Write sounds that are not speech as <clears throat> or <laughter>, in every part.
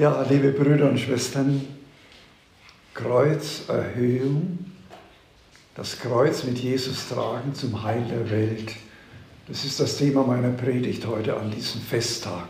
Ja, liebe Brüder und Schwestern, Kreuzerhöhung, das Kreuz mit Jesus tragen zum Heil der Welt. Das ist das Thema meiner Predigt heute an diesem Festtag.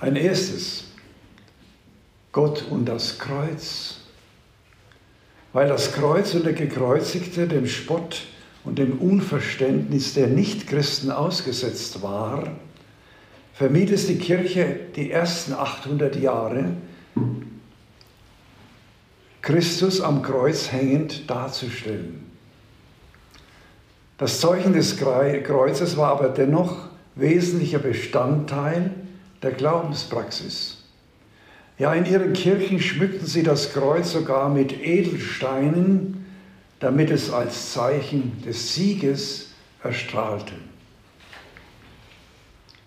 Ein erstes, Gott und das Kreuz. Weil das Kreuz und der Gekreuzigte dem Spott und dem Unverständnis der Nichtchristen ausgesetzt war, vermied es die Kirche die ersten 800 Jahre, Christus am Kreuz hängend darzustellen. Das Zeichen des Kreuzes war aber dennoch wesentlicher Bestandteil der Glaubenspraxis. Ja, in ihren Kirchen schmückten sie das Kreuz sogar mit Edelsteinen, damit es als Zeichen des Sieges erstrahlte.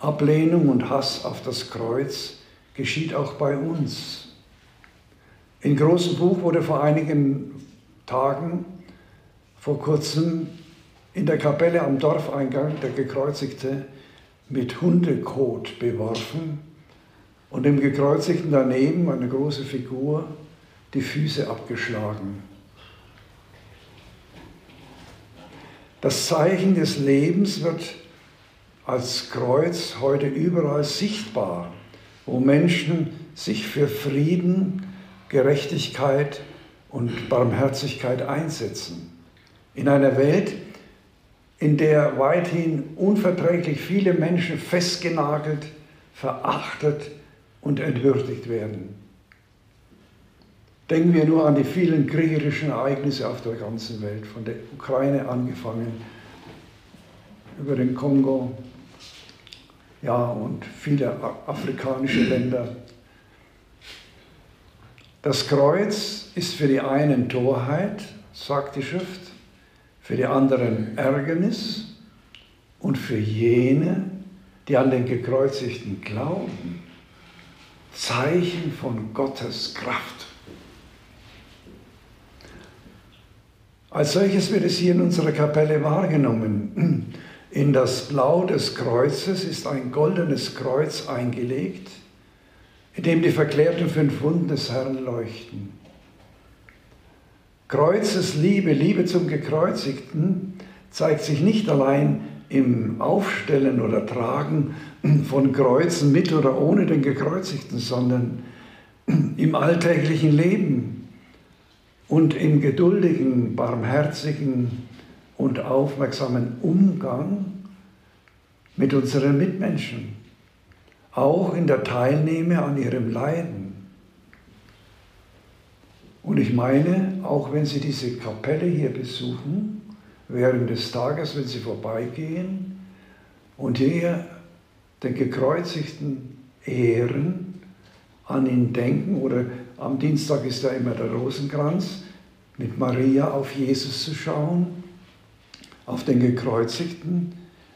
Ablehnung und Hass auf das Kreuz geschieht auch bei uns. In großem Buch wurde vor einigen Tagen, vor kurzem, in der Kapelle am Dorfeingang der Gekreuzigte mit Hundekot beworfen und dem Gekreuzigten daneben, eine große Figur, die Füße abgeschlagen. Das Zeichen des Lebens wird als Kreuz heute überall sichtbar, wo Menschen sich für Frieden, Gerechtigkeit und Barmherzigkeit einsetzen. In einer Welt, in der weithin unverträglich viele Menschen festgenagelt, verachtet und entwürdigt werden. Denken wir nur an die vielen kriegerischen Ereignisse auf der ganzen Welt, von der Ukraine angefangen, über den Kongo, ja, und viele afrikanische Länder. Das Kreuz ist für die einen Torheit, sagt die Schrift, für die anderen Ärgernis und für jene, die an den Gekreuzigten glauben, Zeichen von Gottes Kraft. Als solches wird es hier in unserer Kapelle wahrgenommen. In das Blau des Kreuzes ist ein goldenes Kreuz eingelegt, in dem die verklärten fünf Wunden des Herrn leuchten. Kreuzesliebe, Liebe zum Gekreuzigten, zeigt sich nicht allein im Aufstellen oder Tragen von Kreuzen mit oder ohne den Gekreuzigten, sondern im alltäglichen Leben und im geduldigen, barmherzigen, und aufmerksamen Umgang mit unseren Mitmenschen, auch in der Teilnahme an ihrem Leiden. Und ich meine, auch wenn Sie diese Kapelle hier besuchen, während des Tages, wenn Sie vorbeigehen und hier den Gekreuzigten ehren, an ihn denken oder am Dienstag ist ja immer der Rosenkranz, mit Maria auf Jesus zu schauen auf den Gekreuzigten,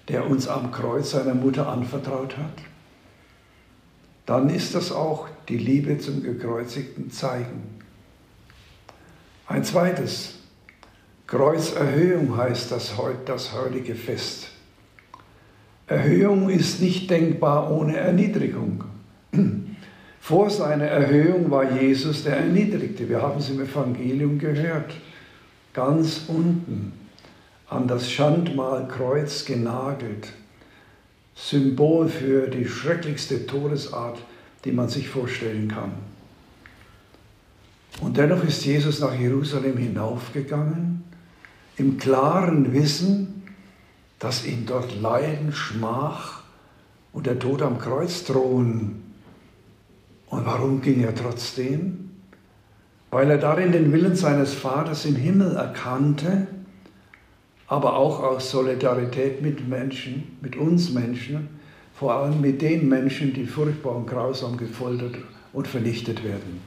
der uns am Kreuz seiner Mutter anvertraut hat, dann ist das auch die Liebe zum Gekreuzigten zeigen. Ein zweites, Kreuzerhöhung heißt das, das heutige Fest. Erhöhung ist nicht denkbar ohne Erniedrigung. <clears throat> Vor seiner Erhöhung war Jesus der Erniedrigte. Wir haben es im Evangelium gehört. Ganz unten an das Schandmalkreuz genagelt. Symbol für die schrecklichste Todesart, die man sich vorstellen kann. Und dennoch ist Jesus nach Jerusalem hinaufgegangen, im klaren Wissen, dass ihn dort Leiden, Schmach und der Tod am Kreuz drohen. Und warum ging er trotzdem? Weil er darin den Willen seines Vaters im Himmel erkannte aber auch aus Solidarität mit Menschen, mit uns Menschen, vor allem mit den Menschen, die furchtbar und grausam gefoltert und vernichtet werden.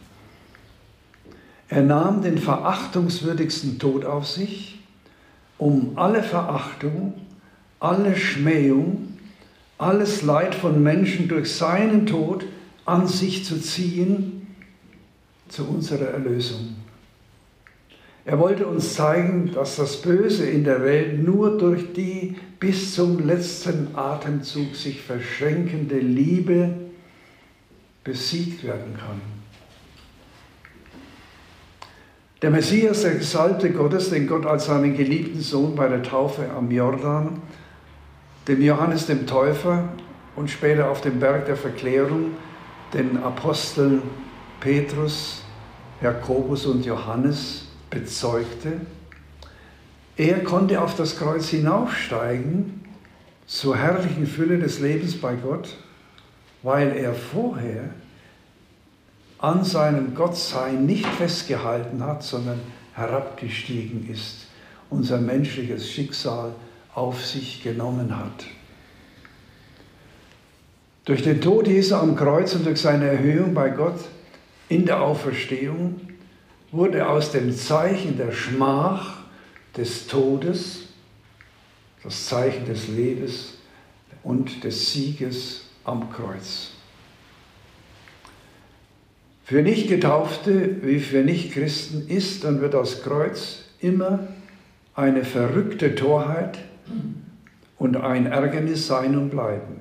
Er nahm den verachtungswürdigsten Tod auf sich, um alle Verachtung, alle Schmähung, alles Leid von Menschen durch seinen Tod an sich zu ziehen zu unserer Erlösung. Er wollte uns zeigen, dass das Böse in der Welt nur durch die bis zum letzten Atemzug sich verschränkende Liebe besiegt werden kann. Der Messias, der Gesalbte Gottes, den Gott als seinen geliebten Sohn bei der Taufe am Jordan, dem Johannes dem Täufer und später auf dem Berg der Verklärung den Aposteln Petrus, Jakobus und Johannes bezeugte. Er konnte auf das Kreuz hinaufsteigen zur herrlichen Fülle des Lebens bei Gott, weil er vorher an seinem Gottsein nicht festgehalten hat, sondern herabgestiegen ist, unser menschliches Schicksal auf sich genommen hat. Durch den Tod Jesu am Kreuz und durch seine Erhöhung bei Gott in der Auferstehung wurde aus dem Zeichen der Schmach, des Todes, das Zeichen des Lebens und des Sieges am Kreuz. Für Nichtgetaufte wie für Nichtchristen ist und wird das Kreuz immer eine verrückte Torheit und ein Ärgernis sein und bleiben.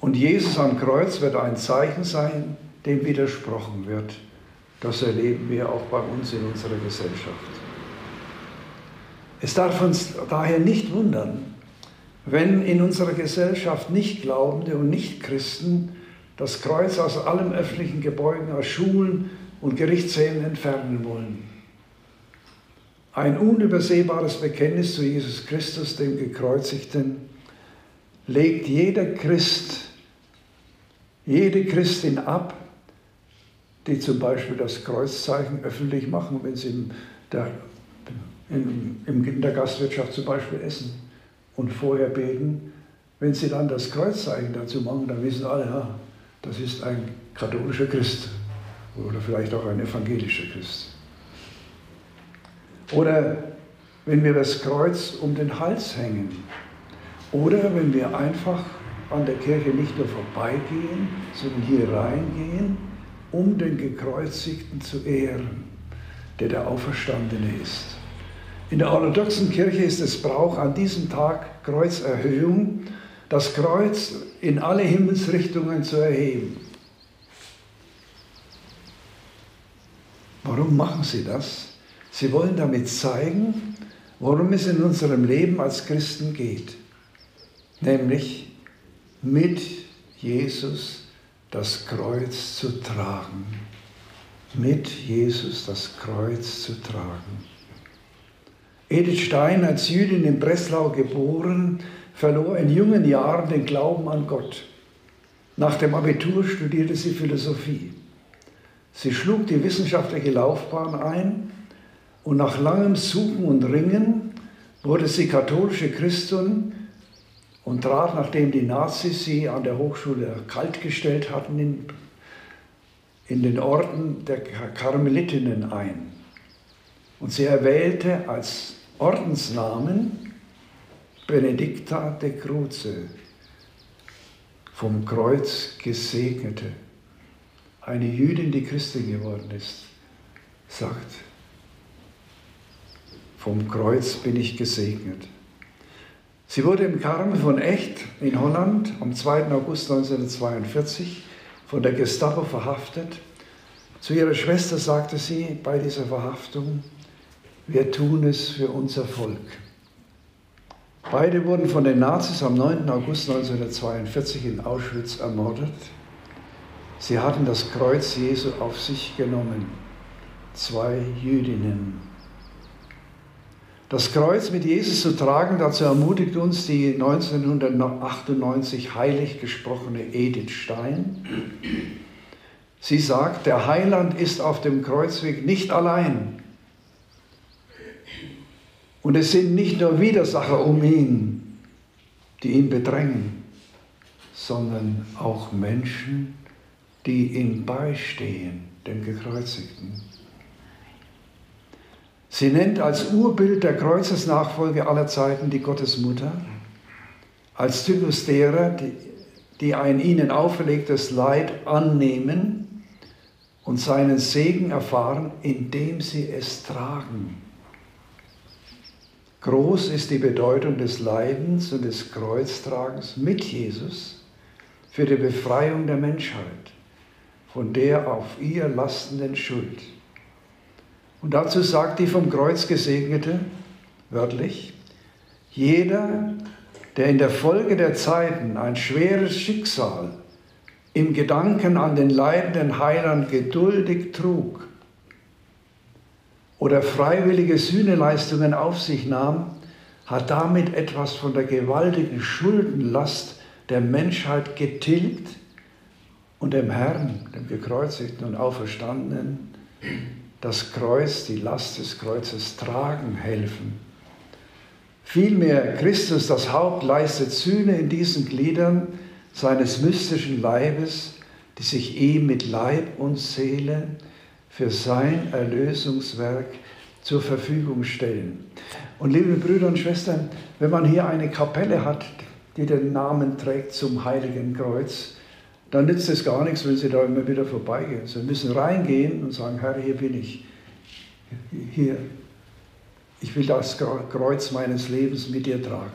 Und Jesus am Kreuz wird ein Zeichen sein, dem widersprochen wird. Das erleben wir auch bei uns in unserer Gesellschaft. Es darf uns daher nicht wundern, wenn in unserer Gesellschaft Nichtglaubende und Nichtchristen das Kreuz aus allen öffentlichen Gebäuden, aus Schulen und Gerichtssälen entfernen wollen. Ein unübersehbares Bekenntnis zu Jesus Christus, dem Gekreuzigten, legt jeder Christ, jede Christin ab, die zum Beispiel das Kreuzzeichen öffentlich machen, wenn sie in der, in, in der Gastwirtschaft zum Beispiel essen und vorher beten. Wenn sie dann das Kreuzzeichen dazu machen, dann wissen alle, ja, das ist ein katholischer Christ oder vielleicht auch ein evangelischer Christ. Oder wenn wir das Kreuz um den Hals hängen. Oder wenn wir einfach an der Kirche nicht nur vorbeigehen, sondern hier reingehen, um den Gekreuzigten zu ehren, der der Auferstandene ist. In der orthodoxen Kirche ist es Brauch, an diesem Tag Kreuzerhöhung, das Kreuz in alle Himmelsrichtungen zu erheben. Warum machen sie das? Sie wollen damit zeigen, worum es in unserem Leben als Christen geht. Nämlich mit Jesus das Kreuz zu tragen. Mit Jesus das Kreuz zu tragen. Edith Stein, als Jüdin in Breslau geboren, verlor in jungen Jahren den Glauben an Gott. Nach dem Abitur studierte sie Philosophie. Sie schlug die wissenschaftliche Laufbahn ein und nach langem Suchen und Ringen wurde sie katholische Christin und trat, nachdem die Nazis sie an der Hochschule kaltgestellt hatten, in, in den Orden der Karmelitinnen ein. Und sie erwählte als Ordensnamen Benedicta de Cruce, vom Kreuz gesegnete, eine Jüdin, die Christin geworden ist, sagt, vom Kreuz bin ich gesegnet. Sie wurde im Karmel von Echt in Holland am 2. August 1942 von der Gestapo verhaftet. Zu ihrer Schwester sagte sie bei dieser Verhaftung, wir tun es für unser Volk. Beide wurden von den Nazis am 9. August 1942 in Auschwitz ermordet. Sie hatten das Kreuz Jesu auf sich genommen. Zwei Jüdinnen. Das Kreuz mit Jesus zu tragen, dazu ermutigt uns die 1998 heilig gesprochene Edith Stein. Sie sagt, der Heiland ist auf dem Kreuzweg nicht allein. Und es sind nicht nur Widersacher um ihn, die ihn bedrängen, sondern auch Menschen, die ihm beistehen, dem Gekreuzigten. Sie nennt als Urbild der Kreuzesnachfolge aller Zeiten die Gottesmutter, als Typus derer, die, die ein ihnen auferlegtes Leid annehmen und seinen Segen erfahren, indem sie es tragen. Groß ist die Bedeutung des Leidens und des Kreuztragens mit Jesus für die Befreiung der Menschheit von der auf ihr lastenden Schuld. Und dazu sagt die vom Kreuz gesegnete, wörtlich, jeder, der in der Folge der Zeiten ein schweres Schicksal im Gedanken an den leidenden Heiland geduldig trug oder freiwillige Sühneleistungen auf sich nahm, hat damit etwas von der gewaltigen Schuldenlast der Menschheit getilgt und dem Herrn, dem gekreuzigten und auferstandenen, das Kreuz, die Last des Kreuzes tragen helfen. Vielmehr Christus, das Haupt, leistet Sühne in diesen Gliedern seines mystischen Leibes, die sich ihm mit Leib und Seele für sein Erlösungswerk zur Verfügung stellen. Und liebe Brüder und Schwestern, wenn man hier eine Kapelle hat, die den Namen trägt zum Heiligen Kreuz, dann nützt es gar nichts, wenn Sie da immer wieder vorbeigehen. Sie müssen reingehen und sagen, Herr, hier bin ich. Hier, ich will das Kreuz meines Lebens mit dir tragen.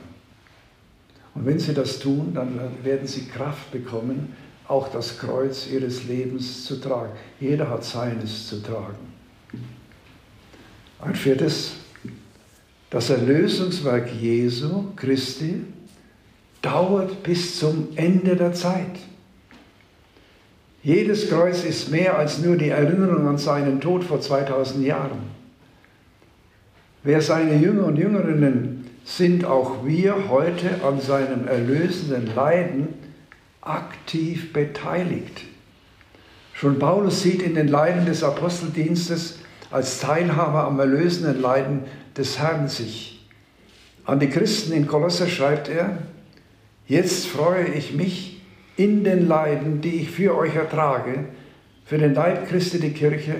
Und wenn Sie das tun, dann werden Sie Kraft bekommen, auch das Kreuz Ihres Lebens zu tragen. Jeder hat seines zu tragen. Ein viertes, das Erlösungswerk Jesu Christi dauert bis zum Ende der Zeit. Jedes Kreuz ist mehr als nur die Erinnerung an seinen Tod vor 2000 Jahren. Wer seine Jünger und Jüngerinnen sind auch wir heute an seinem erlösenden Leiden aktiv beteiligt. Schon Paulus sieht in den Leiden des Aposteldienstes als Teilhaber am erlösenden Leiden des Herrn sich. An die Christen in Kolosser schreibt er, jetzt freue ich mich in den Leiden, die ich für euch ertrage, für den Leib Christi, die Kirche,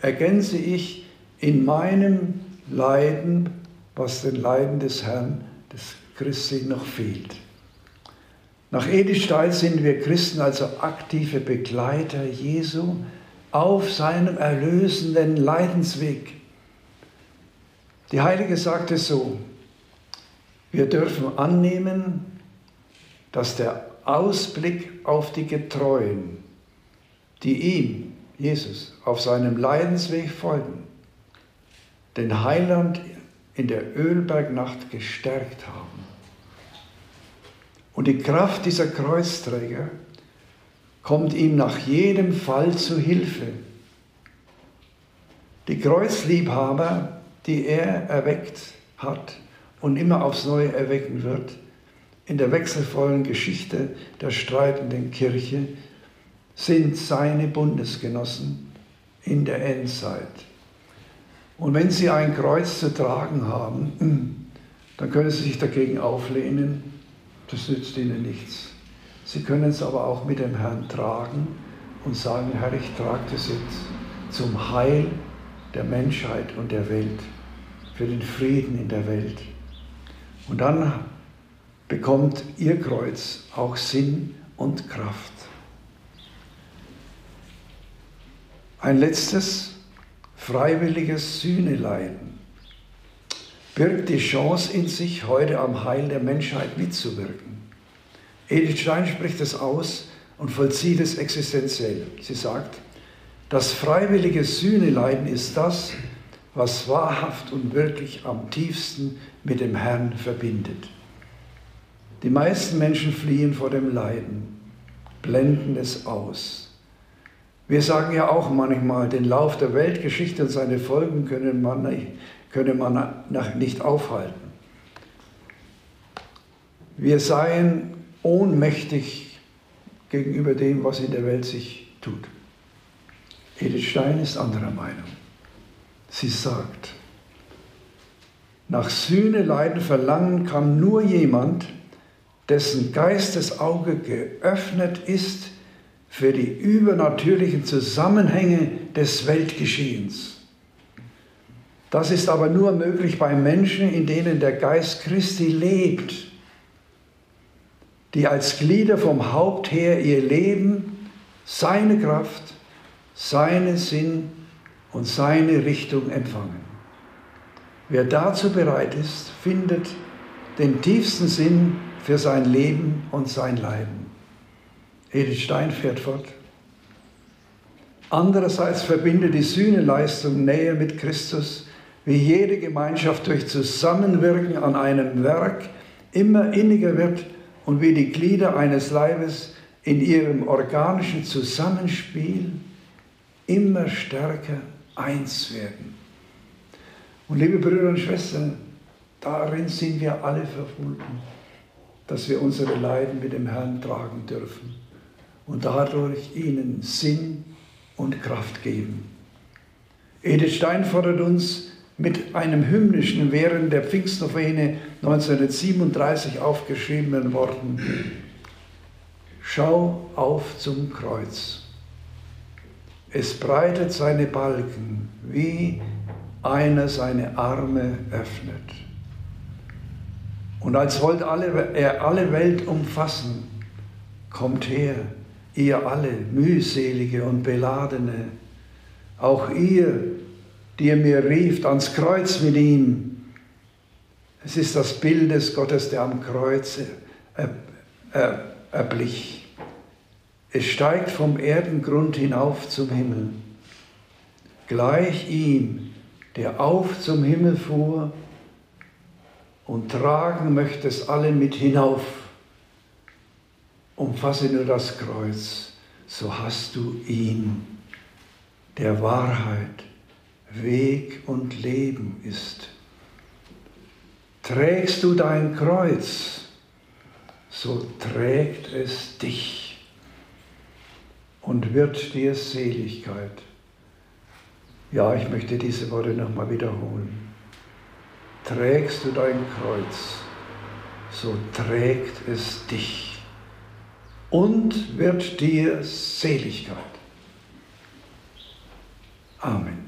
ergänze ich in meinem Leiden, was den Leiden des Herrn, des Christi noch fehlt. Nach Edith Stein sind wir Christen also aktive Begleiter Jesu auf seinem erlösenden Leidensweg. Die Heilige sagte so, wir dürfen annehmen, dass der Ausblick auf die Getreuen, die ihm, Jesus, auf seinem Leidensweg folgen, den Heiland in der Ölbergnacht gestärkt haben. Und die Kraft dieser Kreuzträger kommt ihm nach jedem Fall zu Hilfe. Die Kreuzliebhaber, die er erweckt hat und immer aufs Neue erwecken wird, in der wechselvollen Geschichte der streitenden Kirche, sind seine Bundesgenossen in der Endzeit. Und wenn sie ein Kreuz zu tragen haben, <clears throat> dann können sie sich dagegen auflehnen, das nützt ihnen nichts. Sie können es aber auch mit dem Herrn tragen und sagen, Herr, ich trage das jetzt zum Heil der Menschheit und der Welt, für den Frieden in der Welt. Und dann bekommt ihr Kreuz auch Sinn und Kraft. Ein letztes, freiwilliges Sühneleiden birgt die Chance in sich, heute am Heil der Menschheit mitzuwirken. Edith Stein spricht es aus und vollzieht es existenziell. Sie sagt, das freiwillige Sühneleiden ist das, was wahrhaft und wirklich am tiefsten mit dem Herrn verbindet. Die meisten Menschen fliehen vor dem Leiden, blenden es aus. Wir sagen ja auch manchmal, den Lauf der Weltgeschichte und seine Folgen könne man nicht, könne man nicht aufhalten. Wir seien ohnmächtig gegenüber dem, was in der Welt sich tut. Edith Stein ist anderer Meinung. Sie sagt, nach Sühne, Leiden, Verlangen kann nur jemand, dessen Geistesauge geöffnet ist für die übernatürlichen Zusammenhänge des Weltgeschehens. Das ist aber nur möglich bei Menschen, in denen der Geist Christi lebt, die als Glieder vom Haupt her ihr Leben, seine Kraft, seinen Sinn und seine Richtung empfangen. Wer dazu bereit ist, findet den tiefsten Sinn für sein Leben und sein Leiden. Edith Stein fährt fort. Andererseits verbindet die Sühneleistung Nähe mit Christus, wie jede Gemeinschaft durch Zusammenwirken an einem Werk immer inniger wird und wie die Glieder eines Leibes in ihrem organischen Zusammenspiel immer stärker eins werden. Und liebe Brüder und Schwestern, darin sind wir alle verbunden, dass wir unsere Leiden mit dem Herrn tragen dürfen und dadurch ihnen Sinn und Kraft geben. Edith Stein fordert uns mit einem hymnischen, während der Pfingstnovene 1937 aufgeschriebenen Worten, Schau auf zum Kreuz. Es breitet seine Balken, wie einer seine Arme öffnet. Und als wollte alle, er alle Welt umfassen, kommt her, ihr alle mühselige und beladene, auch ihr, die ihr mir rieft, ans Kreuz mit ihm. Es ist das Bild des Gottes, der am Kreuz erblich. Es steigt vom Erdengrund hinauf zum Himmel. Gleich ihm, der auf zum Himmel fuhr und tragen möchte es alle mit hinauf umfasse nur das Kreuz, so hast du ihn, der Wahrheit, Weg und Leben ist. Trägst du dein Kreuz, so trägt es dich und wird dir Seligkeit. Ja, ich möchte diese Worte nochmal wiederholen. Trägst du dein Kreuz, so trägt es dich und wird dir Seligkeit. Amen.